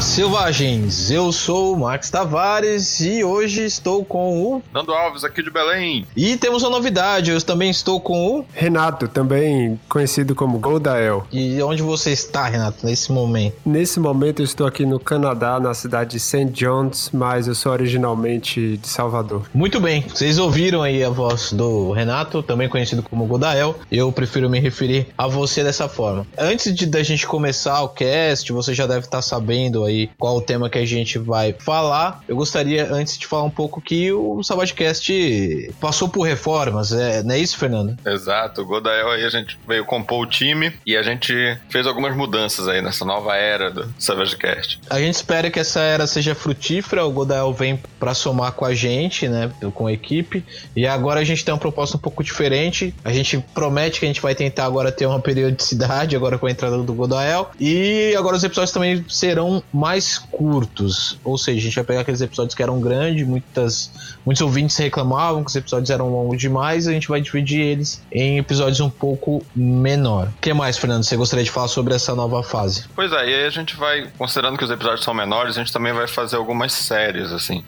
Olá, selvagens! Eu sou o Max Tavares e hoje estou com o Nando Alves aqui de Belém. E temos uma novidade, eu também estou com o Renato, também conhecido como Goldael. E onde você está, Renato, nesse momento? Nesse momento eu estou aqui no Canadá, na cidade de St. John's, mas eu sou originalmente de Salvador. Muito bem, vocês ouviram aí a voz do Renato, também conhecido como Goldael. Eu prefiro me referir a você dessa forma. Antes de da gente começar o cast, você já deve estar sabendo aí qual o tema que a gente vai falar. Eu gostaria, antes de falar um pouco, que o Sabadcast passou por reformas, é, não é isso, Fernando? Exato, o Godael aí a gente veio compor o time e a gente fez algumas mudanças aí nessa nova era do Savagecast. A gente espera que essa era seja frutífera, o Godael vem para somar com a gente, né, com a equipe, e agora a gente tem uma proposta um pouco diferente. A gente promete que a gente vai tentar agora ter uma periodicidade agora com a entrada do Godael, e agora os episódios também serão mais curtos, ou seja, a gente vai pegar aqueles episódios que eram grandes, muitas, muitos ouvintes reclamavam que os episódios eram longos demais, a gente vai dividir eles em episódios um pouco menor. O que mais, Fernando, você gostaria de falar sobre essa nova fase? Pois é, e aí a gente vai, considerando que os episódios são menores, a gente também vai fazer algumas séries, assim,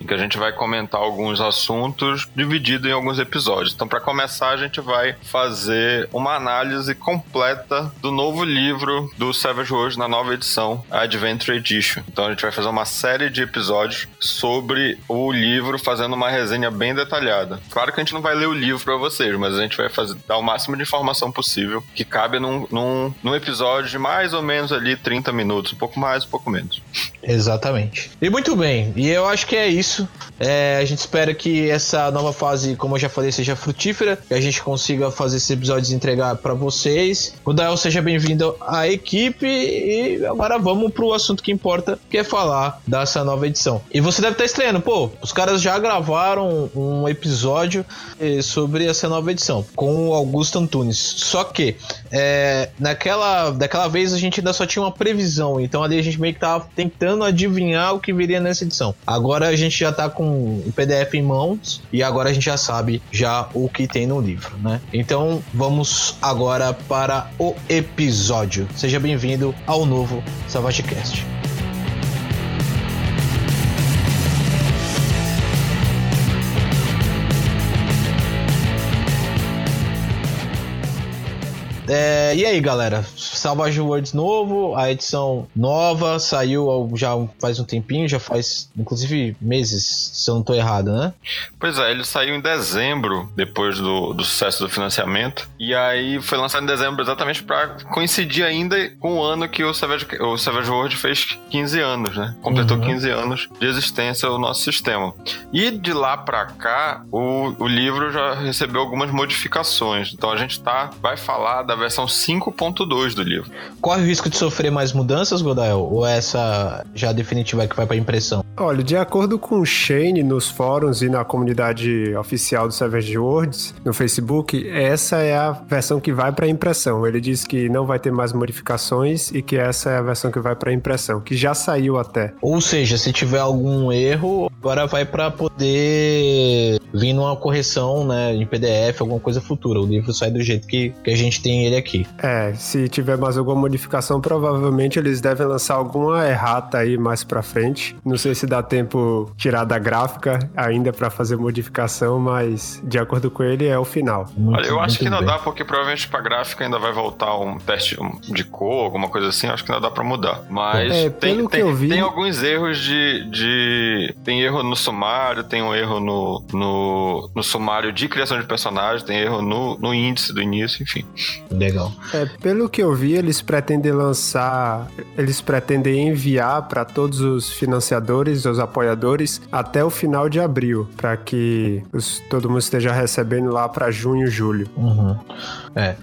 em que a gente vai comentar alguns assuntos dividido em alguns episódios. Então, para começar, a gente vai fazer uma análise completa do novo livro do Savage Worlds na nova edição, a Edition. Então, a gente vai fazer uma série de episódios sobre o livro, fazendo uma resenha bem detalhada. Claro que a gente não vai ler o livro para vocês, mas a gente vai fazer, dar o máximo de informação possível que cabe num, num, num episódio de mais ou menos ali 30 minutos, um pouco mais, um pouco menos. Exatamente. E muito bem, e eu acho que é isso. É, a gente espera que essa nova fase, como eu já falei, seja frutífera, que a gente consiga fazer esses episódios entregar para vocês. O Dael seja bem-vindo à equipe e agora vamos pro assunto que importa, que é falar dessa nova edição. E você deve estar estreando, pô, os caras já gravaram um episódio eh, sobre essa nova edição com o Augusto Antunes. Só que é, naquela, daquela vez a gente ainda só tinha uma previsão, então ali a gente meio que tava tentando adivinhar o que viria nessa edição. Agora a gente já tá com o PDF em mãos e agora a gente já sabe já o que tem no livro, né? Então vamos agora para o episódio. Seja bem-vindo ao novo SavageCast. E aí, galera? Savage Worlds novo, a edição nova saiu já faz um tempinho, já faz inclusive meses, se eu não tô errado, né? Pois é, ele saiu em dezembro, depois do, do sucesso do financiamento, e aí foi lançado em dezembro exatamente para coincidir ainda com o ano que o Savage, o Savage World fez 15 anos, né? Completou uhum. 15 anos de existência o nosso sistema. E de lá para cá, o, o livro já recebeu algumas modificações. Então a gente tá, vai falar da versão 5.2 do livro. Corre o risco de sofrer mais mudanças, Godael? Ou essa já definitiva é que vai para impressão? Olha, de acordo com o Shane nos fóruns e na comunidade oficial do Savage Worlds no Facebook, essa é a versão que vai para impressão. Ele diz que não vai ter mais modificações e que essa é a versão que vai para impressão, que já saiu até. Ou seja, se tiver algum erro, agora vai para poder vir numa correção, né, em PDF, alguma coisa futura. O livro sai do jeito que, que a gente tem ele aqui. É, se tiver mais alguma modificação, provavelmente eles devem lançar alguma errata aí mais para frente. Não sei se dá tempo tirar da gráfica ainda para fazer modificação, mas de acordo com ele é o final. Muito, Olha, eu acho que ainda bem. dá, porque provavelmente pra gráfica ainda vai voltar um teste de cor, alguma coisa assim, acho que ainda dá pra mudar. Mas é, tem, tem, vi... tem, alguns erros de, de. Tem erro no sumário, tem um erro no, no, no sumário de criação de personagem, tem erro no, no índice do início, enfim. Legal. É, pelo que eu vi, eles pretendem lançar, eles pretendem enviar para todos os financiadores os apoiadores, até o final de abril, para que os, todo mundo esteja recebendo lá para junho, julho. Uhum. É.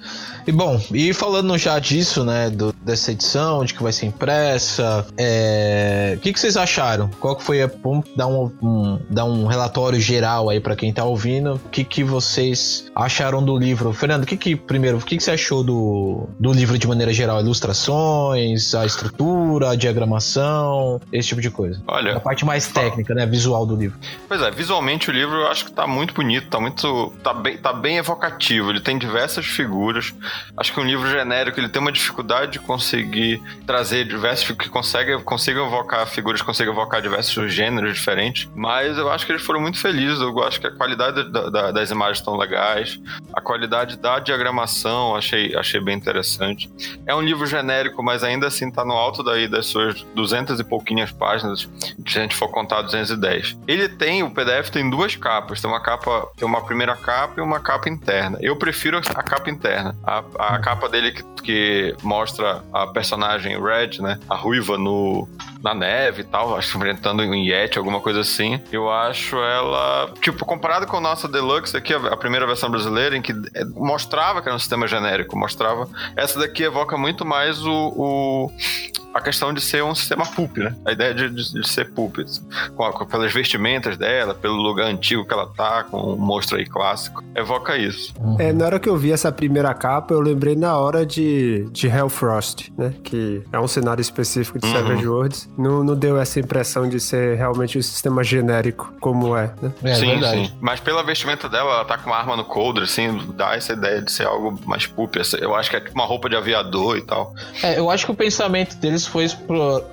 E bom, e falando já disso, né, do, dessa edição, de que vai ser impressa, é... o que, que vocês acharam? Qual que foi a... Vamos dar um, um, dar um relatório geral aí para quem tá ouvindo. O que, que vocês acharam do livro? Fernando, o que que, primeiro, o que, que você achou do, do livro de maneira geral? Ilustrações, a estrutura? a diagramação, esse tipo de coisa. Olha. A parte mais técnica, né? Visual do livro. Pois é, visualmente o livro eu acho que tá muito bonito, tá muito. tá bem, tá bem evocativo. Ele tem diversas figuras. Acho que um livro genérico ele tem uma dificuldade de conseguir trazer diversos. que consegue, consiga evocar figuras, consiga evocar diversos gêneros diferentes. Mas eu acho que eles foram muito felizes. Eu acho que a qualidade da, da, das imagens estão legais. A qualidade da diagramação achei, achei bem interessante. É um livro genérico, mas ainda assim tá no alto daí das suas duzentas e pouquinhas páginas, se a gente for contar 210. Ele tem, o PDF tem duas capas, tem uma capa, tem uma primeira capa e uma capa interna. Eu prefiro a capa interna. A, a capa dele que, que mostra a personagem Red, né, a ruiva no, na neve e tal, acho enfrentando um Yeti, alguma coisa assim. Eu acho ela, tipo, comparado com a nossa Deluxe aqui, a, primeira versão brasileira, em que mostrava que era um sistema genérico, mostrava. Essa daqui evoca muito mais o, o a questão de ser um sistema pulp, né? A ideia de, de, de ser pulp. Com, com, pelas vestimentas dela, pelo lugar antigo que ela tá, com o um monstro aí clássico. Evoca isso. É, na hora que eu vi essa primeira capa, eu lembrei na hora de, de Hellfrost, né? Que é um cenário específico de uhum. Savage Worlds. Não, não deu essa impressão de ser realmente um sistema genérico, como é, né? É, sim, verdade. sim. Mas pela vestimenta dela, ela tá com uma arma no coldre, assim, dá essa ideia de ser algo mais pulp. Eu acho que é tipo uma roupa de aviador e tal. É, eu acho que o pensamento deles foi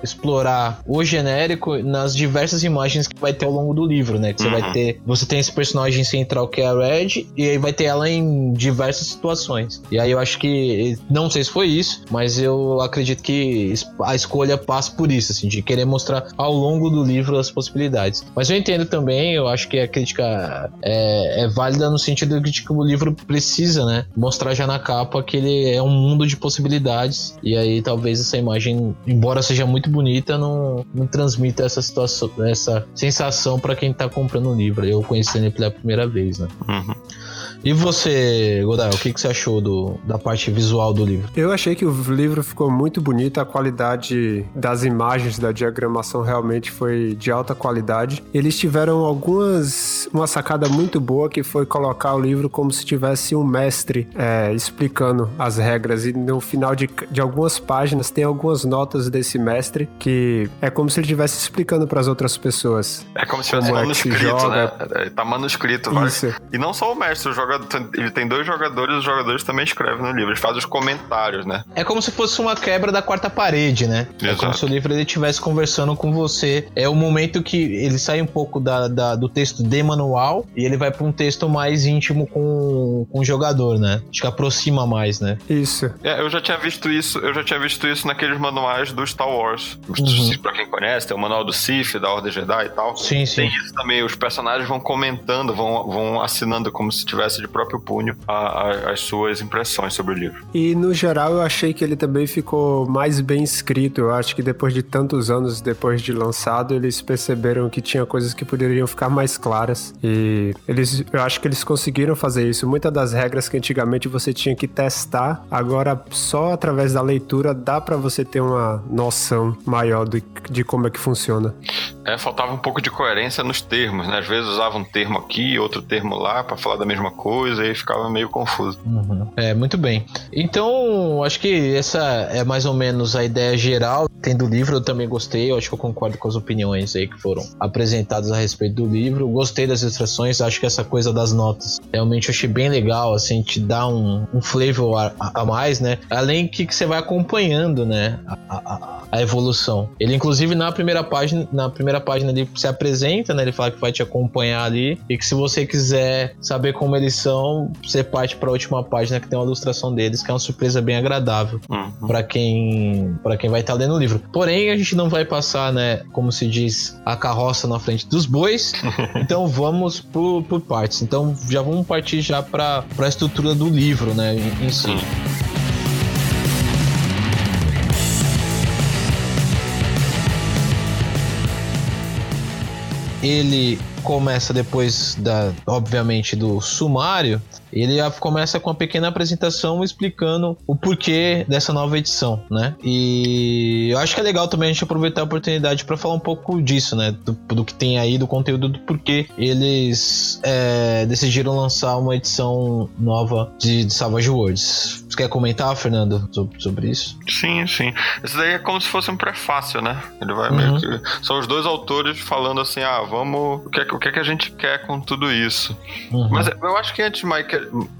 explorar o genérico nas diversas imagens que vai ter ao longo do livro, né? Que você uhum. vai ter. Você tem esse personagem central que é a Red, e aí vai ter ela em diversas situações. E aí eu acho que. Não sei se foi isso, mas eu acredito que a escolha passa por isso, assim, de querer mostrar ao longo do livro as possibilidades. Mas eu entendo também, eu acho que a crítica é, é válida no sentido de que o livro precisa, né? Mostrar já na capa que ele é um mundo de possibilidades. E aí talvez essa imagem, embora seja muito bonita, não, não transmita essa situação, essa sensação para quem tá comprando o livro. Eu conhecendo ele pela primeira vez, né? Uhum. E você, Godai, o que, que você achou do, da parte visual do livro? Eu achei que o livro ficou muito bonito, a qualidade das imagens, da diagramação realmente foi de alta qualidade. Eles tiveram algumas. uma sacada muito boa que foi colocar o livro como se tivesse um mestre é, explicando as regras. E no final de, de algumas páginas tem algumas notas desse mestre que é como se ele estivesse explicando para as outras pessoas. É como se fosse é manuscrito, joga. né? Tá manuscrito. Isso. E não só o mestre, o jogador ele tem dois jogadores, os jogadores também escrevem no livro, eles fazem os comentários, né? É como se fosse uma quebra da quarta parede, né? Exato. É como se o livro ele estivesse conversando com você. É o momento que ele sai um pouco da, da do texto de manual e ele vai para um texto mais íntimo com, com o jogador, né? Acho que aproxima mais, né? Isso. É, eu já tinha visto isso, eu já tinha visto isso naqueles manuais do Star Wars. Uhum. Pra quem conhece, tem o manual do Sith, da Ordem Jedi e tal. Sim, sim. Tem isso também, os personagens vão comentando, vão, vão assinando como se tivesse de próprio punho a, a, as suas impressões sobre o livro. E no geral eu achei que ele também ficou mais bem escrito. Eu acho que depois de tantos anos depois de lançado, eles perceberam que tinha coisas que poderiam ficar mais claras. E eles, eu acho que eles conseguiram fazer isso. Muitas das regras que antigamente você tinha que testar, agora só através da leitura dá para você ter uma noção maior de, de como é que funciona. É, faltava um pouco de coerência nos termos, né? Às vezes usava um termo aqui, outro termo lá para falar da mesma coisa e ficava meio confuso. Uhum. É, muito bem. Então, acho que essa é mais ou menos a ideia geral. Tendo o livro, eu também gostei. Eu acho que eu concordo com as opiniões aí que foram apresentadas a respeito do livro. Gostei das ilustrações. Acho que essa coisa das notas realmente eu achei bem legal. Assim, te dá um, um flavor a, a, mais, né? Além que, que você vai acompanhando, né? A, a, a evolução. Ele, inclusive, na primeira página, na primeira página ele se apresenta, né? Ele fala que vai te acompanhar ali e que se você quiser saber como eles são, você parte para a última página que tem uma ilustração deles, que é uma surpresa bem agradável uhum. para quem para quem vai estar tá lendo o livro. Porém, a gente não vai passar, né, como se diz, a carroça na frente dos bois. então vamos por, por partes. Então já vamos partir já para a estrutura do livro, né, em, em si. Ele começa depois da, obviamente, do sumário, ele começa com uma pequena apresentação explicando o porquê dessa nova edição, né? E eu acho que é legal também a gente aproveitar a oportunidade para falar um pouco disso, né? Do, do, que tem aí, do conteúdo, do porquê eles é, decidiram lançar uma edição nova de, de Savage Worlds. Você quer comentar, Fernando, sobre, sobre isso? Sim, sim. Isso daí é como se fosse um prefácio, né? Ele vai Uhum. meio que. São os dois autores falando assim: ah, vamos. O que, é que- o que é que a gente quer com tudo isso? Uhum. Mas eu acho que antes, Mike,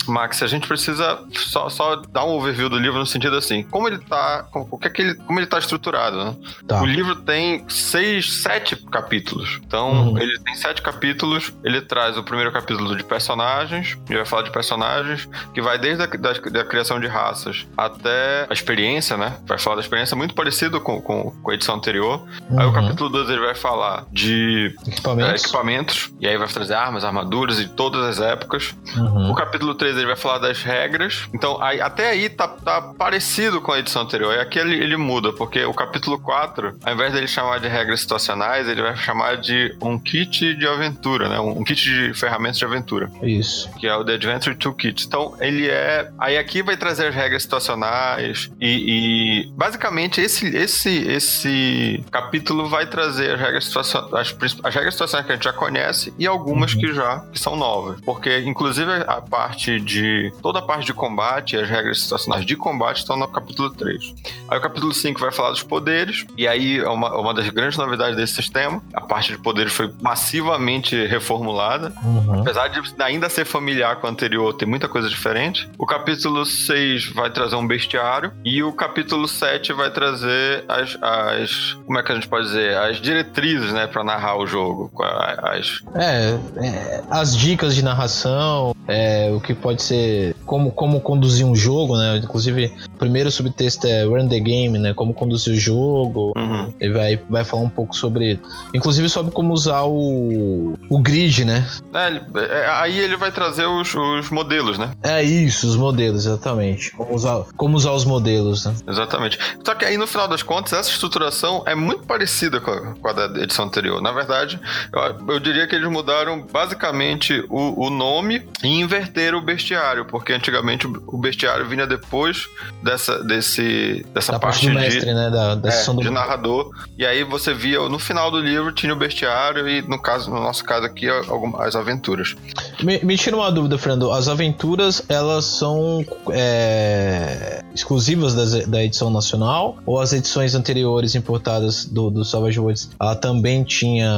Max, a gente precisa só, só dar um overview do livro no sentido assim, como ele tá. Como, o que é que ele, como ele tá estruturado, né? Tá. O livro tem seis, sete capítulos. Então, Uhum. ele tem sete capítulos. Ele traz o primeiro capítulo de personagens. Ele vai falar de personagens, que vai desde a da, da criação de raças até a experiência, né? Vai falar da experiência muito parecido com, com, com a edição anterior. Aí o Uhum. capítulo 2 ele vai falar de é, Equipamentos. equipamentos. E aí vai trazer armas, armaduras de todas as épocas. Uhum. O capítulo 3 ele vai falar das regras. Então, aí- até aí tá, tá parecido com a edição anterior. E aqui ele, ele muda, porque o capítulo 4, ao invés dele chamar de regras situacionais, ele vai chamar de um kit de aventura, né? Um, um kit de ferramentas de aventura, Isso. que é o The Adventure Toolkit. Então, ele é. Aí aqui vai trazer as regras situacionais e. e basicamente, esse, esse, esse capítulo vai trazer as regras situacionais. As, as regras situacionais que a gente já conhece e algumas que já que são novas. Porque, inclusive, a parte de. Toda a parte de combate, as regras situacionais de combate estão no capítulo 3. Aí o capítulo 5 vai falar dos poderes, e aí é uma, uma das grandes novidades desse sistema. A parte de poderes foi massivamente reformulada. Uhum. Apesar de ainda ser familiar com o anterior, tem muita coisa diferente. O capítulo 6 vai trazer um bestiário. E o capítulo 7 vai trazer as. as como é que a gente pode dizer? As diretrizes, né, pra narrar o jogo. As, É, é, as dicas de narração, é, o que pode ser, como, como conduzir um jogo, né? Inclusive, primeiro subtexto é Run the Game, né? Como conduzir o jogo. Uhum. Ele vai, vai falar um pouco sobre, inclusive sobre como usar o, o grid, né? É, ele- é, aí ele vai trazer os, os modelos, né? É isso, os modelos, exatamente. Como usar, como usar os modelos, né? Exatamente. Só que aí, no final das contas, essa estruturação é muito parecida com a, com a da edição anterior. Na verdade, eu, eu diria que eles mudaram basicamente o, o nome e inverteram o bestiário, porque antigamente o, o bestiário vinha depois dessa, desse, dessa Da parte, parte do de, mestre, né? Da, da é, sessão do de narrador. E aí você via, no final do livro, tinha o bestiário e, no caso, no nosso caso aqui, algumas, as aventuras. Me, me tira uma dúvida, Fernando. As aventuras, elas são é, exclusivas das- da edição nacional? Ou as edições anteriores importadas do, do Savage Worlds, ela também tinha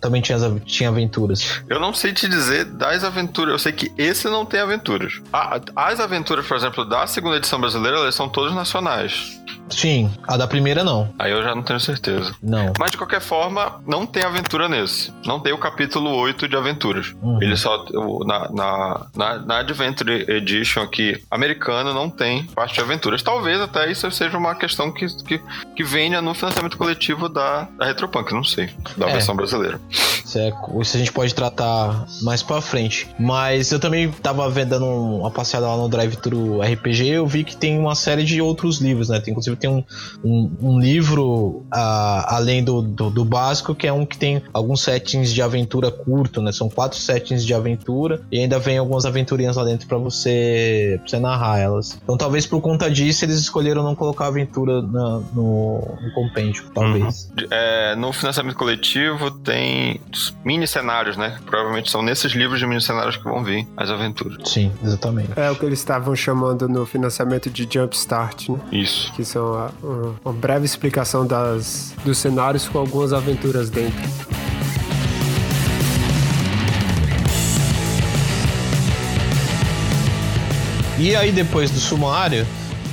também tinha, tinha aventuras? Eu não sei te dizer das aventuras. Eu sei que esse não tem aventuras. As aventuras, por exemplo, da segunda edição brasileira, elas são todas nacionais. Sim, a da primeira não. Aí eu já não tenho certeza. Não. Mas de qualquer forma, não tem aventura nesse. Não tem o capítulo 8 de aventuras. Uhum. Ele só. Na, na, na, na Adventure Edition aqui, americano, não tem parte de aventuras. Talvez até isso seja uma questão que, que, que venha no financiamento coletivo da, da Retropunk, não sei. Da É. versão brasileira. Isso, é- isso a gente pode tratar mais pra frente. Mas eu também tava vendo uma passeada lá no Drive Thru RPG. Eu vi que tem uma série de outros livros, né? Tem, inclusive tem um, um, um livro além do, do, do básico, que é um que tem alguns settings de aventura curto, né? São quatro settings de aventura e ainda vem algumas aventurinhas lá dentro pra você, pra você narrar elas. Então talvez por conta disso eles escolheram não colocar aventura na- no, no compêndio, talvez. De- é, no financiamento coletivo tem mini cenários, né? Provavelmente são nesses livros de mini cenários que vão vir as aventuras. Sim, exatamente. É o que eles estavam chamando no financiamento de Jumpstart, né? Isso. Que são a- uma, uma breve explicação das, dos cenários com algumas aventuras dentro. E aí depois do sumário,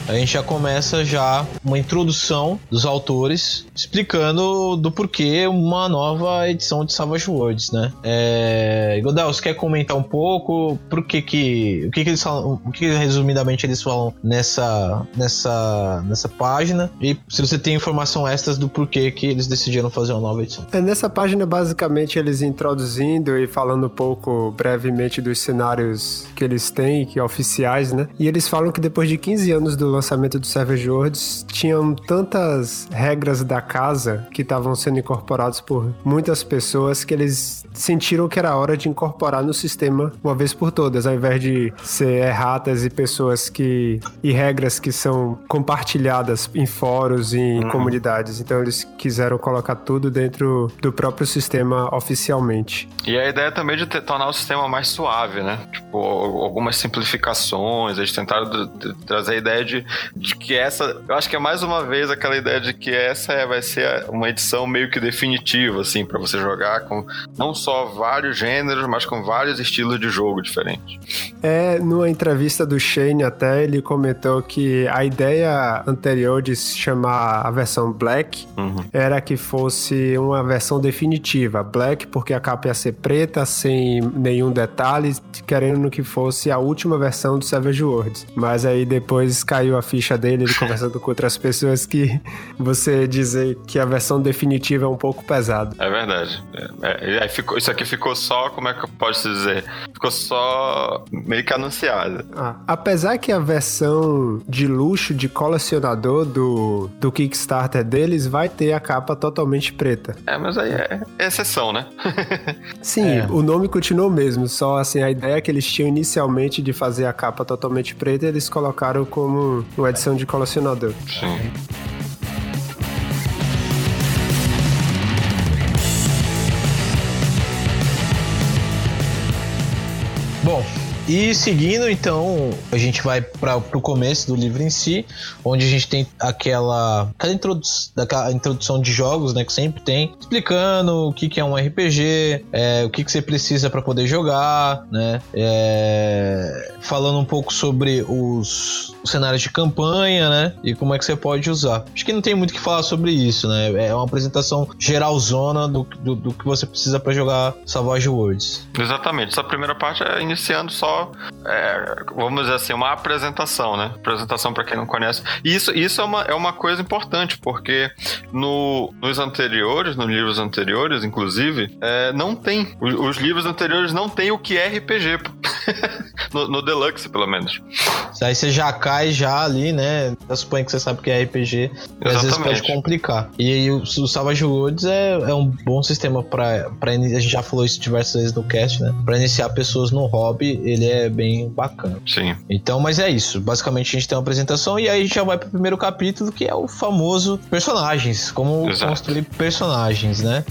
a gente já começa já uma introdução dos autores explicando do porquê uma nova edição de Savage Worlds, né? É... Godel, você quer comentar um pouco por que que o que que eles falam, o que resumidamente eles falam nessa nessa nessa página e se você tem informação extras do porquê que eles decidiram fazer uma nova edição. É, nessa página, basicamente, eles introduzindo e falando um pouco brevemente dos cenários que eles têm, que oficiais, né? E eles falam que depois de 15 anos do lançamento do Savage Worlds, tinham tantas regras da casa que estavam sendo incorporadas por muitas pessoas que eles sentiram que era hora de incorporar no sistema uma vez por todas, ao invés de ser erratas e pessoas que. e regras que são compartilhadas em fóruns e em comunidades. Então eles quiseram colocar tudo dentro do próprio sistema oficialmente. E a ideia também de ter- tornar o sistema mais suave, né? Tipo, algumas simplificações, eles tentaram trazer a ideia de, de que essa. Eu acho que é mais uma vez aquela ideia de que essa é, vai ser uma edição meio que definitiva, assim, para você jogar com não só vários gêneros, mas com vários estilos de jogo diferentes. É, numa entrevista do Shane até, ele comentou que a ideia anterior de se chamar a versão Black uhum. era que fosse uma versão definitiva. Black porque a capa ia ser preta, sem nenhum detalhe, querendo que fosse a última versão do Savage Worlds. Mas aí depois caiu a ficha dele, ele conversando com outras pessoas, que você dizer que a versão definitiva é um pouco pesado. É verdade. É, é, ficou, isso aqui ficou só, como é que eu posso dizer? Ficou só meio que anunciado. Ah, apesar que a versão de luxo de colecionador do, do Kickstarter deles vai ter a capa totalmente preta. É, mas aí é, é exceção, né? Sim, é. o nome continuou mesmo, só assim, a ideia que eles tinham inicialmente de fazer a capa totalmente preta, eles colocaram como uma edição de colecionador. Sim. Bom, e seguindo, então, a gente vai para o começo do livro em si, onde a gente tem aquela, aquela introdu daquela introdução de jogos, né, que sempre tem, explicando o que, que é um RPG, é, o que, que você precisa para poder jogar, né, é, falando um pouco sobre os, os, cenários de campanha, né, e como é que você pode usar. Acho que não tem muito o que falar sobre isso, né, é uma apresentação geralzona do, do, do que você precisa para jogar Savage Worlds. Exatamente, essa primeira parte é iniciando só é, vamos dizer assim, uma apresentação, né? Apresentação para quem não conhece. E isso, isso é, uma, é uma coisa importante, porque no, nos anteriores, nos livros anteriores, inclusive, é, não tem. Os, os, livros anteriores não tem o que é RPG. no, no, Deluxe, pelo menos. Aí você já cai já ali, né? Eu suponho que você sabe que é RPG. Às vezes pode complicar. E aí o, o Savage Worlds é, é um bom sistema para A gente já falou isso diversas vezes no cast, né? Para iniciar pessoas no hobby, ele é bem bacana. Sim. Então, mas é isso. Basicamente a gente tem uma apresentação e aí a gente já vai pro primeiro capítulo, que é o famoso personagens. Como Exato. construir personagens, né?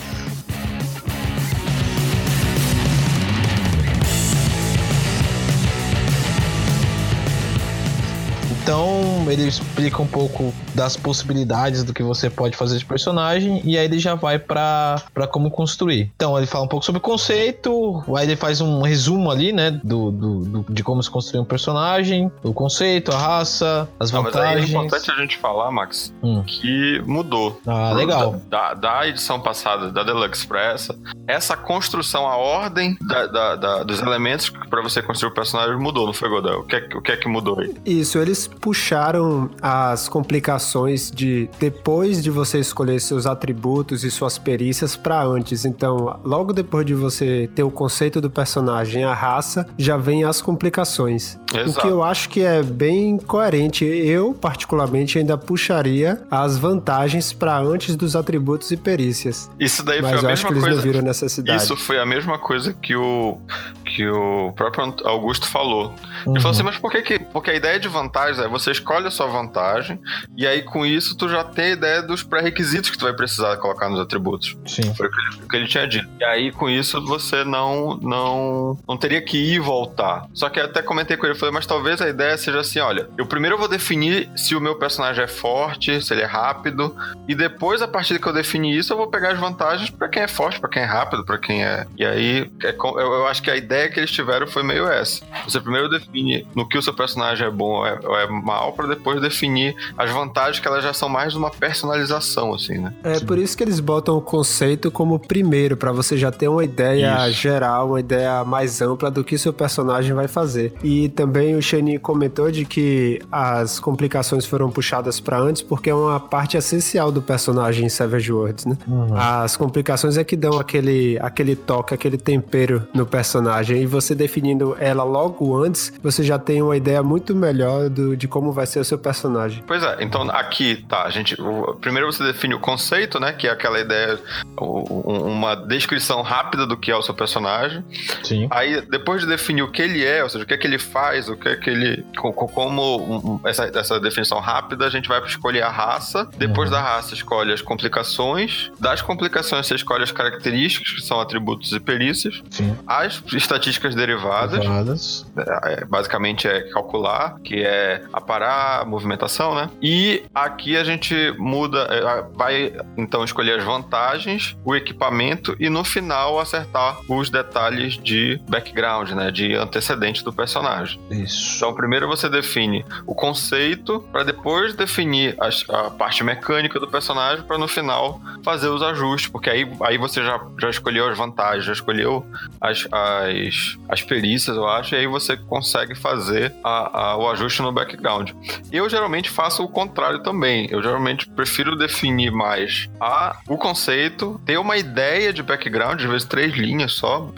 Então ele explica um pouco das possibilidades do que você pode fazer de personagem e aí ele já vai para como construir. Então ele fala um pouco sobre o conceito, aí ele faz um resumo ali, né, do, do, do de como se construir um personagem, o conceito, a raça, as vantagens. Não, mas aí é importante a gente falar, Max, hum. que mudou. Ah, legal. Da, da, edição passada, da Deluxe pra essa, essa construção, a ordem da, da, da dos elementos para você construir o personagem mudou, não foi, Godel? O que, é, o que é que mudou aí? Isso, eles puxaram as complicações de depois de você escolher seus atributos e suas perícias para antes. Então, logo depois de você ter o conceito do personagem, a raça, já vem as complicações. Exato. O que eu acho que é bem coerente. Eu, particularmente, ainda puxaria as vantagens para antes dos atributos e perícias. Isso daí Mas foi a mesma acho que eles coisa. Não viram necessidade. Isso foi a mesma coisa que o que o próprio Augusto falou. Uhum. Ele falou assim, mas por que, que porque a ideia de vantagem é você escolhe a sua vantagem e aí com isso tu já tem a ideia dos pré-requisitos que tu vai precisar colocar nos atributos. Sim. Foi o que, ele, o que ele tinha dito. E aí com isso você não não não teria que ir e voltar. Só que até comentei com ele, falei, mas talvez a ideia seja assim, olha, eu primeiro vou definir se o meu personagem é forte, se ele é rápido, e depois a partir que eu definir isso, eu vou pegar as vantagens para quem é forte, para quem é rápido, para quem é. E aí é, eu acho que a ideia que eles tiveram foi meio essa. Você primeiro define no que o seu personagem é bom ou é, ou é mal para depois definir as vantagens que elas já são mais uma personalização, assim, né? É por isso que eles botam o conceito como primeiro, para você já ter uma ideia isso. geral, uma ideia mais ampla do que seu personagem vai fazer. E também o Shane comentou de que as complicações foram puxadas para antes porque é uma parte essencial do personagem em Savage Worlds, né? Uhum. As complicações é que dão aquele, aquele toque, aquele tempero no personagem. E você definindo ela logo antes, você já tem uma ideia muito melhor do, de como vai ser ser o seu personagem. Pois é, então aqui, tá, a gente. Primeiro você define o conceito, né? Que é aquela ideia, uma descrição rápida do que é o seu personagem. Sim. Aí, depois de definir o que ele é, ou seja, o que é que ele faz, o que é que ele. Como essa, essa definição rápida, a gente vai escolher a raça. Depois uhum. da raça, escolhe as complicações. Das complicações, você escolhe as características, que são atributos e perícias. Sim. As estatísticas derivadas. derivadas. É, basicamente é calcular, que é aparar a movimentação, né? E aqui a gente muda, é, vai então escolher as vantagens, o equipamento e no final acertar os detalhes de background, né? De antecedente do personagem. Isso. Então primeiro você define o conceito para depois definir a, a, parte mecânica do personagem para no final fazer os ajustes, porque aí, aí você já, já escolheu as vantagens, já escolheu as, as, as perícias, eu acho, e aí você consegue fazer a, a, o ajuste no background. Eu geralmente faço o contrário também. Eu geralmente prefiro definir mais a, o conceito, ter uma ideia de background, às vezes três linhas só,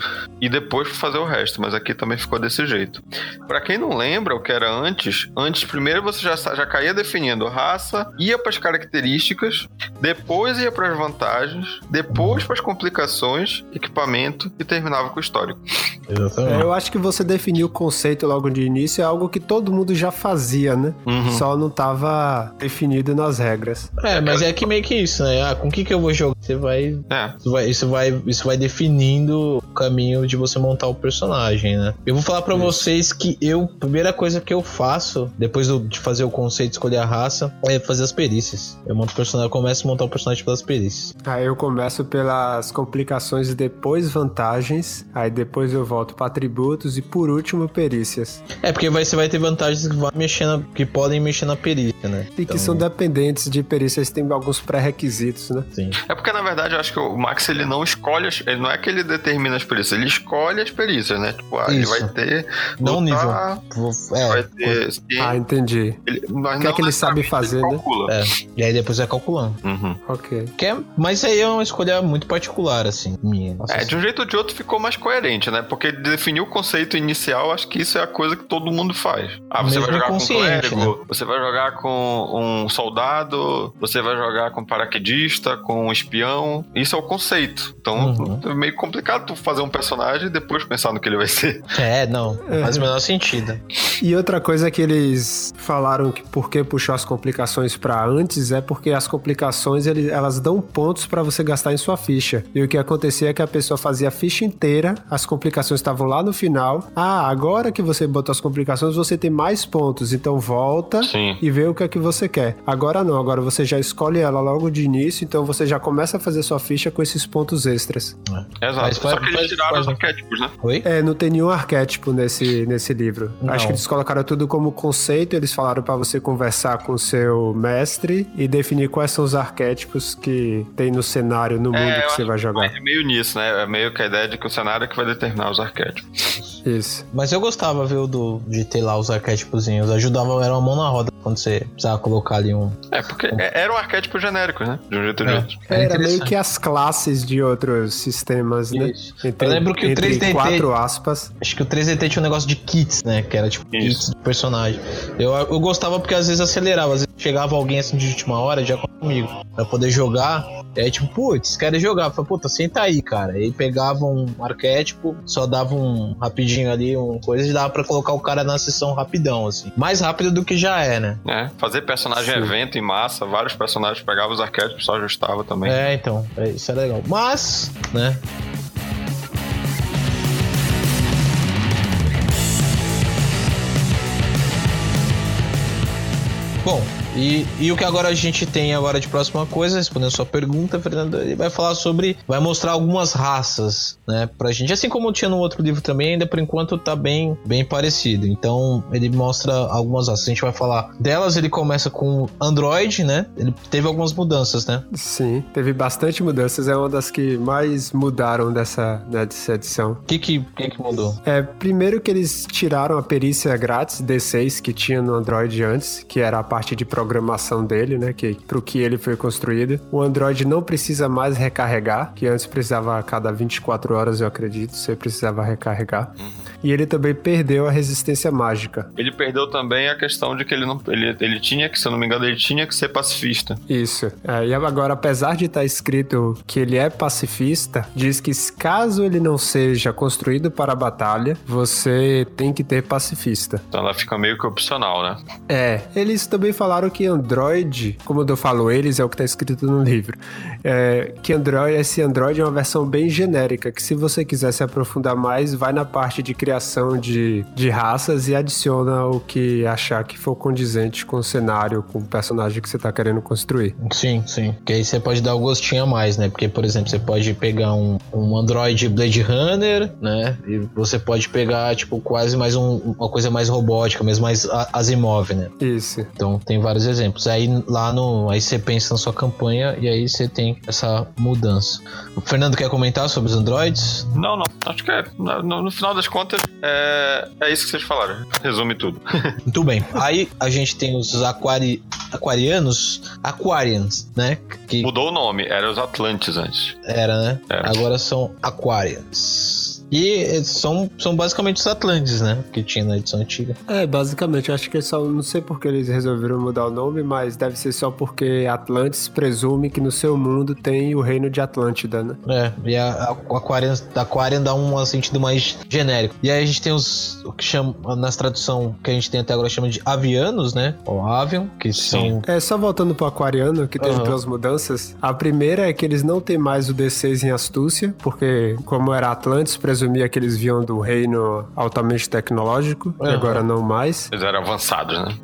e depois fazer o resto. Mas aqui também ficou desse jeito. Para quem não lembra o que era antes, antes primeiro você já, já caía definindo raça, ia para as características, depois ia para as vantagens, depois para as complicações, equipamento e terminava com o histórico. Exatamente. É, eu acho que você definiu o conceito logo de início, é algo que todo mundo já fazia, né? Uhum. Só não estava definido nas regras. É, mas é que meio que isso, né? Ah, com o que, que eu vou jogar? Você vai, é. isso vai. Isso vai. Isso vai definindo o caminho de você montar o personagem, né? Eu vou falar para vocês que eu. A primeira coisa que eu faço, depois de fazer o conceito, escolher a raça, é fazer as perícias. Eu monto o personagem, eu começo a montar o personagem pelas perícias. Aí eu começo pelas complicações e depois vantagens. Aí depois eu volto para atributos e por último perícias. É, porque vai, você vai ter vantagens que, vai mexer na, que podem mexer na perícia, né? E então... que são dependentes de perícias, tem alguns pré-requisitos, né? Sim. É porque na verdade eu acho que o Max ele não escolhe, as, ele não é que ele determina as perícias, ele escolhe as perícias, né? Tipo, ah, ele vai ter. Não nível. É, vai ter. Ah, entendi. Ele, o que é que ele sabe fazer, né? É. E aí depois vai calculando. Uhum. Ok. Que é, mas aí é uma escolha muito particular, assim, minha. Nossa, é, de um jeito ou de outro ficou mais coerente, né? Porque definiu o conceito inicial, acho que isso é a coisa que todo mundo faz. Ah, você Mesmo vai jogar com clérigo, né? Você vai jogar com um soldado, você vai jogar com paraquedista, com um espião. Isso é o conceito. Então uhum. é meio complicado tu fazer um personagem e depois pensar no que ele vai ser. É, não. Faz o menor sentido. E outra coisa que eles falaram que por que puxou as complicações para antes é porque as complicações elas dão pontos para você gastar em sua ficha. E o que acontecia é que a pessoa fazia a ficha inteira, as complicações estavam lá no final. Ah, agora que você botou as complicações, você tem mais pontos. Então volta Sim. e vê o que é que você quer. Agora não, agora você já escolhe ela logo de início, então você já começa a fazer sua ficha com esses pontos extras. É. Exato. Mas Só que eles tiraram os arquétipos, né? Oi? É, não tem nenhum arquétipo nesse, nesse livro. Não. Acho que eles colocaram tudo como conceito, eles falaram para você conversar com o seu mestre e definir quais são os arquétipos que tem no cenário, no é, mundo é, que você vai jogar. É meio nisso, né? É meio que a ideia de que o cenário é que vai determinar os arquétipos. Isso. Mas eu gostava, viu, do, de ter lá os arquétipozinhos. Ajudava, era uma mão na roda quando você precisava colocar ali um. É, porque um... eram arquétipos genéricos, né? De um jeito ou de é. outro. Era meio que as classes de outros sistemas, né? Entre, eu lembro que o 3DT. quatro aspas. Acho que o 3DT tinha um negócio de kits, né? Que era tipo Isso. kits de personagem. Eu, eu gostava porque às vezes acelerava. Às vezes chegava alguém assim de última hora já comigo. Pra poder jogar. E aí, tipo, putz, querem jogar. Eu falei, puta, senta aí, cara. E aí pegava um arquétipo, só dava um rapidinho ali, uma coisa, e dava pra colocar o cara na sessão rapidão, assim. Mais rápido do que já é, né? É, fazer personagem Sim. evento em massa, vários personagens pegavam os arquétipos, só ajustava também. É, então, é, isso é legal. Mas, né? Bom, e, e o que agora a gente tem agora de próxima coisa, respondendo a sua pergunta, Fernando, ele vai falar sobre, vai mostrar algumas raças, né, pra gente. Assim como tinha no outro livro também, ainda por enquanto tá bem, bem parecido. Então, ele mostra algumas raças. A gente vai falar delas, ele começa com Android, né? Ele teve algumas mudanças, né? Sim, teve bastante mudanças. É uma das que mais mudaram dessa, dessa edição. O que que, que que mudou? É, primeiro que eles tiraram a perícia grátis D6 que tinha no Android antes, que era a parte de programação dele, né? Que pro que ele foi construído. O Android não precisa mais recarregar, que antes precisava a cada 24 horas, eu acredito, você precisava recarregar. Uhum. E ele também perdeu a resistência mágica. Ele perdeu também a questão de que ele não. Ele, ele tinha que, se eu não me engano, ele tinha que ser pacifista. Isso. É, e agora, apesar de estar escrito que ele é pacifista, diz que caso ele não seja construído para a batalha, você tem que ter pacifista. Então ela fica meio que opcional, né? É. Eles também falaram que Android, como eu falo eles, é o que está escrito no livro, é, que Android, esse Android é uma versão bem genérica, que se você quiser se aprofundar mais, vai na parte de criação de, de raças e adiciona o que achar que for condizente com o cenário, com o personagem que você está querendo construir. Sim, sim. Que aí você pode dar o gostinho a mais, né? Porque, por exemplo, você pode pegar um, um Android Blade Runner, né? E você pode pegar, tipo, quase mais um, uma coisa mais robótica, mesmo mais Asimov, né? Isso. Então tem vários exemplos. Aí lá no. Aí você pensa na sua campanha e aí você tem essa mudança. O Fernando quer comentar sobre os Androids? Não, não. Acho que é. No, no final das contas, é, é isso que vocês falaram. Resume tudo. Muito bem. Aí a gente tem os aquari, aquarianos, Aquarians, né? Que... Mudou o nome, era os Atlantes antes. Era, né? Era. Agora são Aquarians. E são, são basicamente os Atlantes, né? Que tinha na edição antiga. É, basicamente. Acho que é só. Não sei porque eles resolveram mudar o nome, mas deve ser só porque Atlantes presume que no seu mundo tem o reino de Atlântida, né? É, e a, a, Aquarian, a Aquarian dá um sentido mais genérico. E aí a gente tem os. O que chama. Nas tradução que a gente tem até agora chama de avianos, né? Ou avion, que Sim. são. É, só voltando pro Aquariano, que teve uhum. duas mudanças. A primeira é que eles não têm mais o D6 em astúcia, porque como era Atlantes, presumia presumia que eles vinham do reino altamente tecnológico, uhum. e agora não mais. Eles eram avançados, né?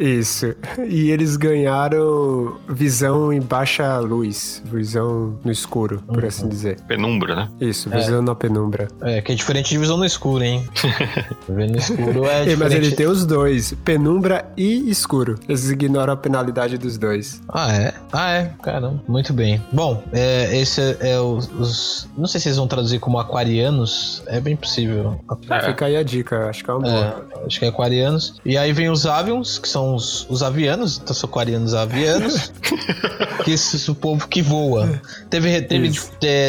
Isso. E eles ganharam visão em baixa luz, visão no escuro, por uhum. assim dizer. Penumbra, né? Isso, visão é. na penumbra. É, que é diferente de visão no escuro, hein? Ver no escuro é diferente. Mas ele tem os dois, penumbra e escuro. Eles ignoram a penalidade dos dois. Ah, é? Ah, é? Caramba, muito bem. Bom, é, esse é, é os, os, Não sei se eles vão traduzir como aquarianos, é bem possível. É. Fica aí a dica, acho que é uma boa. É, acho que é aquarianos. E aí vem os avions, que são os, os avianos, então são aquarianos avianos, que é o povo que voa. Teve, teve,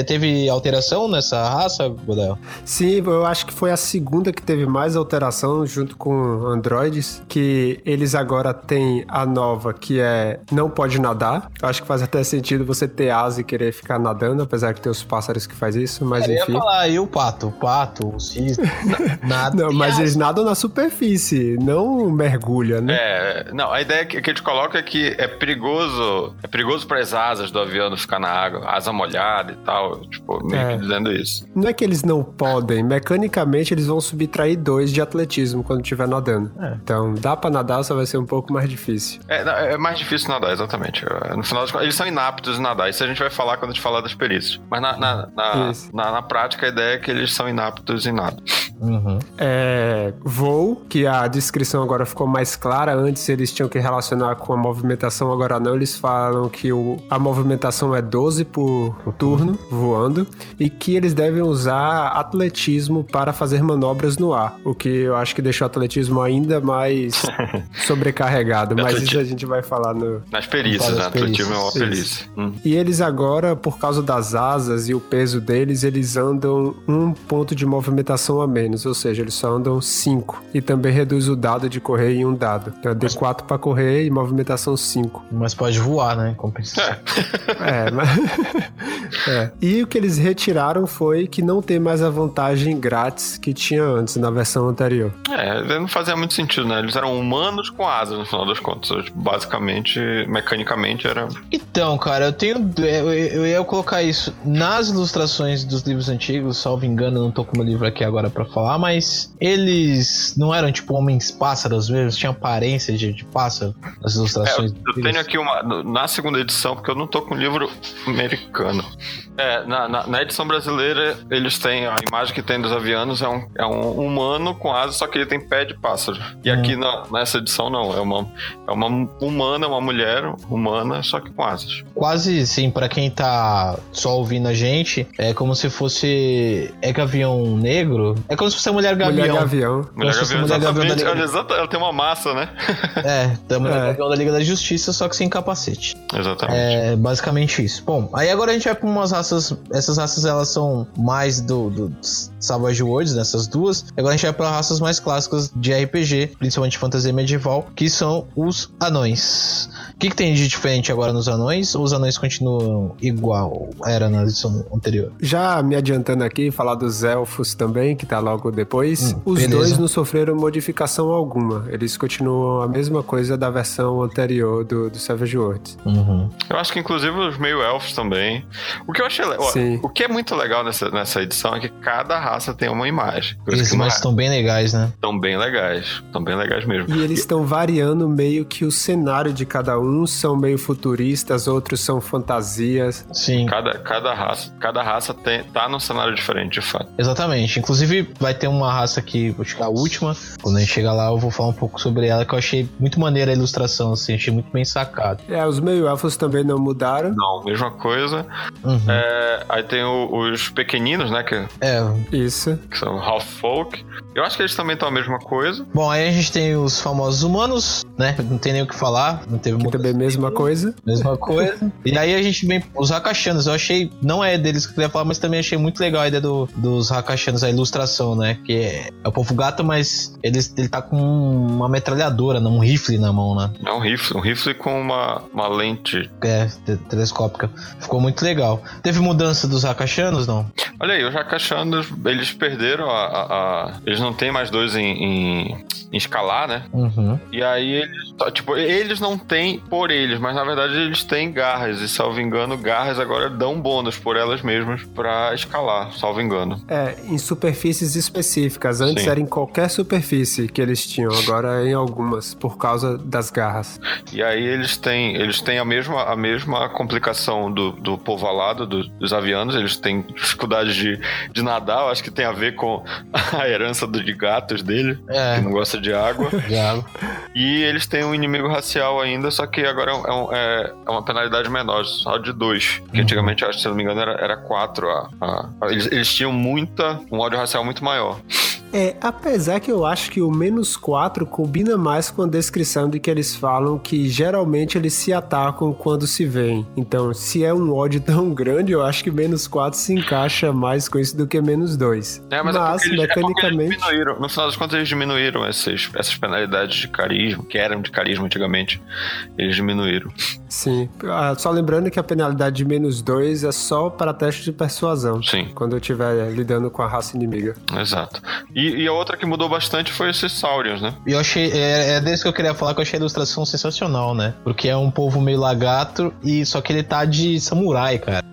teve alteração nessa raça, Godel? Sim, eu acho que foi a segunda que teve mais alteração junto com androides, que eles agora têm a nova, que é não pode nadar. Eu acho que faz até sentido você ter asa e querer ficar nadando, apesar que tem os pássaros que faz isso, mas eu enfim. Eu ia falar, e o pato? pato, o pato, o cisne, nada. Não, mas eles nadam na superfície, não mergulha, né? É, não, a ideia que a gente coloca é que é perigoso, é perigoso para as asas do avião não ficar na água, asa molhada e tal, tipo, meio é. que dizendo isso. Não é que eles não podem, mecanicamente eles vão subtrair dois de atletismo quando estiver nadando. É. Então, dá para nadar, só vai ser um pouco mais difícil. É, é mais difícil nadar, exatamente. No final das contas, eles são inaptos em nadar, isso a gente vai falar quando a gente falar das perícias. Mas na, na, na, na, na prática, a ideia é que eles são inaptos em nada. Uhum. É, voo, que a descrição agora ficou mais clara. Antes eles tinham que relacionar com a movimentação, agora não. Eles falam que o, a movimentação é 12 por turno, voando, e que eles devem usar atletismo para fazer manobras no ar. O que eu acho que deixou o atletismo ainda mais sobrecarregado. Mas isso a gente vai falar no. Nas perícias, né? Atletismo é uma perícia. Hum. E eles agora, por causa das asas e o peso deles, eles andam um ponto de movimentação a menos, ou seja, eles só andam 5. E também reduz o dado de correr em um dado. Então é D4 para correr e movimentação 5. Mas pode voar, né? Compensa. É, é mas... é. E o que eles retiraram foi que não tem mais a vantagem grátis que tinha antes, na versão anterior. É, não fazia muito sentido, né? Eles eram humanos com asas, no final das contas. Basicamente, mecanicamente, era... Então, cara, eu tenho... Eu, eu ia colocar isso nas ilustrações dos livros antigos, salvo engano, não tô com o livro aqui agora para falar, mas eles não eram tipo homens pássaros mesmo, tinham aparência de, de pássaro nas ilustrações. É, eu, tenho aqui uma. Na segunda edição, porque eu não tô com o livro americano. É, na, na, na, edição brasileira, eles têm. A imagem que tem dos avianos é um, é um humano com asas, só que ele tem pé de pássaro. E hum. aqui na, nessa edição, não. É uma, é uma humana, uma mulher humana, só que com asas. Quase, sim, para quem tá só ouvindo a gente, é como se fosse. É gavião negro. É como se fosse a mulher gavião. Mulher gavião. Mulher Gavião, Mulher Gavião ela tem uma massa, né? É, Mulher É. Gavião da Liga da Justiça, só que sem capacete. Exatamente. É basicamente isso. Bom, aí agora a gente vai pra umas raças. Essas raças elas são mais do, do Savage Worlds, nessas duas. Agora a gente vai pra raças mais clássicas de RPG, principalmente de fantasia medieval, que são os anões. O que, que tem de diferente agora nos anões? Ou os anões continuam igual era na edição anterior? Já me adiantando aqui, falar dos elfos também, que tá logo depois. Hum, Os beleza. dois não sofreram modificação alguma. Eles continuam a mesma coisa da versão anterior do, do Savage Worlds. Uhum. Eu acho que inclusive os meio-elfos também. O que eu achei. le- ó, Sim. O que é muito legal nessa, nessa edição é que cada raça tem uma imagem. Que mas estão bem legais, né? estão bem legais. Estão bem legais mesmo. E eles estão variando meio que o cenário de cada um. São meio futuristas, outros são fantasias. Sim. Cada, cada raça, cada raça tem, tá num cenário diferente, de fato. Exatamente. Inclusive, vai ter uma raça que, acho que é a última. Quando a gente chegar lá, eu vou falar um pouco sobre ela, que eu achei muito maneira a ilustração, assim, achei muito bem sacado. É, os meio-elfos também não mudaram. Não, mesma coisa. Uhum. É, aí tem o- os pequeninos, né? Que, É. Isso. que são half folk. Eu acho que eles também estão a mesma coisa. Bom, aí a gente tem os famosos humanos, né? Não tem nem o que falar. Não teve Que também é a mesma coisa. Mesma coisa. e aí a gente vem os Hakashanos. Eu achei, não é deles que eu queria falar, mas também achei muito legal a ideia do, dos Hakashanos, a ilustração, né? Que é, é o povo gato, mas ele, ele tá com uma metralhadora, né? Um rifle na mão, né? É um rifle, um rifle com uma, uma lente. É, te- telescópica. Ficou muito legal. Teve mudança dos Hakashanos, não? Olha aí, os Hakashanos, eles perderam a, a- a- Eles não têm mais dois em, em escalar, né? Uhum. E aí eles. Tipo, eles não têm por eles, mas na verdade eles têm garras. E salvo engano, garras agora dão bônus por elas mesmas pra escalar, salvo engano. É, em superfícies específicas. Antes Sim. era em qualquer superfície que eles tinham, agora é em algumas, por causa das garras. E aí eles têm, eles têm a mesma, a mesma complicação do, do povo alado, do- dos avianos, eles têm dificuldade de, de nadar, eu acho que tem a ver com a herança do, de gatos dele, que É, não gosta de água. diabo. E eles têm um inimigo racial ainda, só que agora é, um- é- é uma penalidade menor, só de dois. Que Uhum. antigamente, acho, se não me engano, era, era quatro. A- a- eles, eles tinham muita, um ódio racial muito maior. É, apesar que eu acho que o menos 4 combina mais com a descrição de que eles falam que geralmente eles se atacam quando se veem. Então, se é um ódio tão grande, eu acho que menos 4 se encaixa mais com isso do que menos 2. É, mas, é eles, é eles mecanicamente. diminuíram. No final das contas, eles diminuíram essas, essas penalidades de carisma, que eram de carisma antigamente. Eles diminuíram. Sim. Ah, só lembrando que a penalidade de menos 2 é só para teste de persuasão. Sim. Quando eu estiver lidando com a raça inimiga. Exato. E, e a outra que mudou bastante foi esses Saurians, né? E eu achei, é, é desse que eu queria falar, que eu achei a ilustração sensacional, né? Porque é um povo meio lagarto, e só que ele tá de samurai, cara.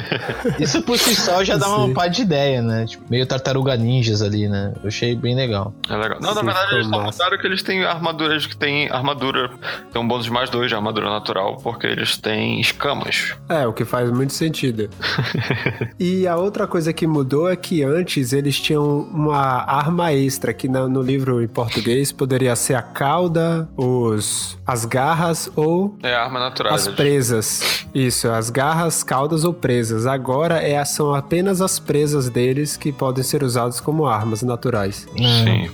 Isso por si só já dá uma Sim. pá de ideia, né? Tipo, meio tartaruga ninjas ali, né? Eu achei bem legal. É legal. Não, Sim, na verdade, eles só mudaram que eles têm armaduras que têm armadura. Tem um bônus de mais dois de armadura natural, porque eles têm escamas. É, o que faz muito sentido. e a outra coisa que mudou é que antes eles tinham uma arma extra, que na- no livro em português poderia ser a cauda, os, as garras ou É arma natural. as eles- presas. Isso, as garras, caudas ou presas. Agora é, são apenas as presas deles que podem ser usadas como armas naturais. Sim.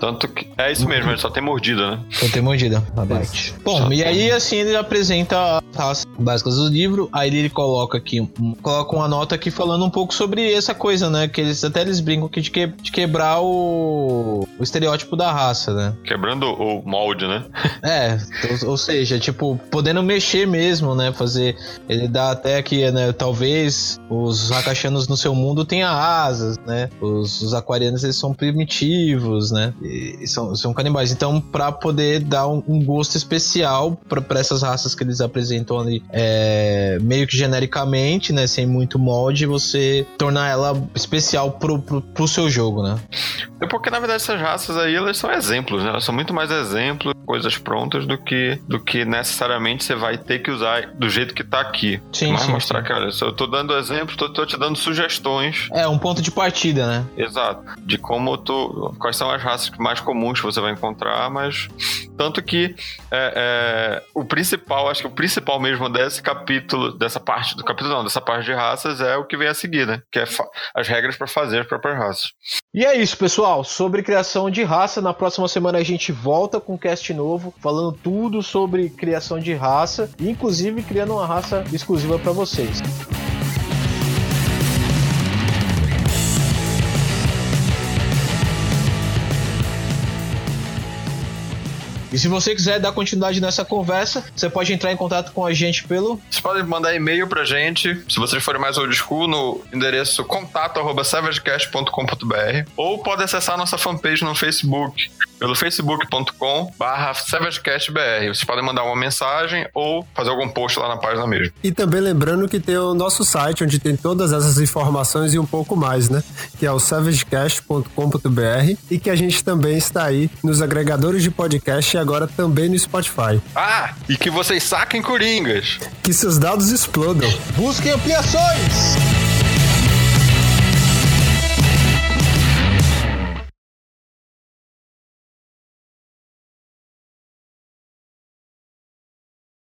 Tanto que. É isso mesmo, ele só tem mordida, né? Eu tenho mordida, a bite. Bom, e aí assim ele apresenta as raças básicas do livro, aí ele coloca aqui, coloca uma nota aqui falando um pouco sobre essa coisa, né? Que eles até eles brincam aqui de, que, de quebrar o, o estereótipo da raça, né? Quebrando o molde, né? É, ou, ou seja, tipo, podendo mexer mesmo, né? Fazer. Ele dá até aqui, né? Talvez os Hakashanos no seu mundo tenham asas, né? Os, os aquarianos eles são primitivos, né? E, e são, são canibais. Então, pra poder dar um, um gosto especial pra pra essas raças que eles apresentam ali, é, meio que genericamente, né? Sem muito molde, você tornar ela especial pro, pro, pro seu jogo, né? É porque, na verdade, essas raças aí, elas são exemplos, né? Elas são muito mais exemplos, coisas prontas, do que, do que necessariamente você vai ter que usar do jeito que tá aqui. Sim, Mas sim, mostrar sim. que, olha, eu tô dando exemplo, tô, tô te dando sugestões É um ponto de partida, né? Exato. De como tu. Quais são as raças mais comuns que você vai encontrar, mas. Tanto que é, é, o principal, acho que o principal mesmo desse capítulo, dessa parte, do capítulo não, dessa parte de raças é o que vem a seguir, né? Que é as regras para fazer as próprias raças. E é isso, pessoal. Sobre criação de raça, na próxima semana a gente volta com um cast novo, falando tudo sobre criação de raça, inclusive criando uma raça exclusiva para vocês. E se você quiser dar continuidade nessa conversa, você pode entrar em contato com a gente pelo. Vocês podem mandar e-mail pra gente, se vocês forem mais old school, no endereço contato.savagecast.com.br ou pode acessar nossa fanpage no Facebook, pelo facebook.com barra savagecastbr. Vocês podem mandar uma mensagem ou fazer algum post lá na página mesmo. E também lembrando que tem o nosso site, onde tem todas essas informações e um pouco mais, né? Que é o savagecast.com.br e que a gente também está aí nos agregadores de podcast e agora também no Spotify. Ah, e que vocês saquem coringas. Que seus dados explodam. Busquem ampliações!